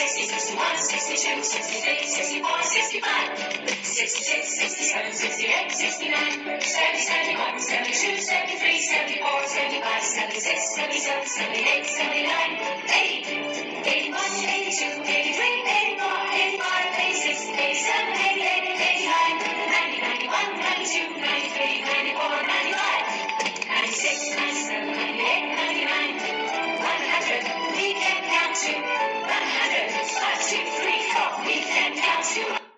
60, 61, 62, 63, 64, 65, 66, 67, 68, 69, 70, 71, 72, 73, 74, 75, 76, 77, 78, 79, 80, Gracias.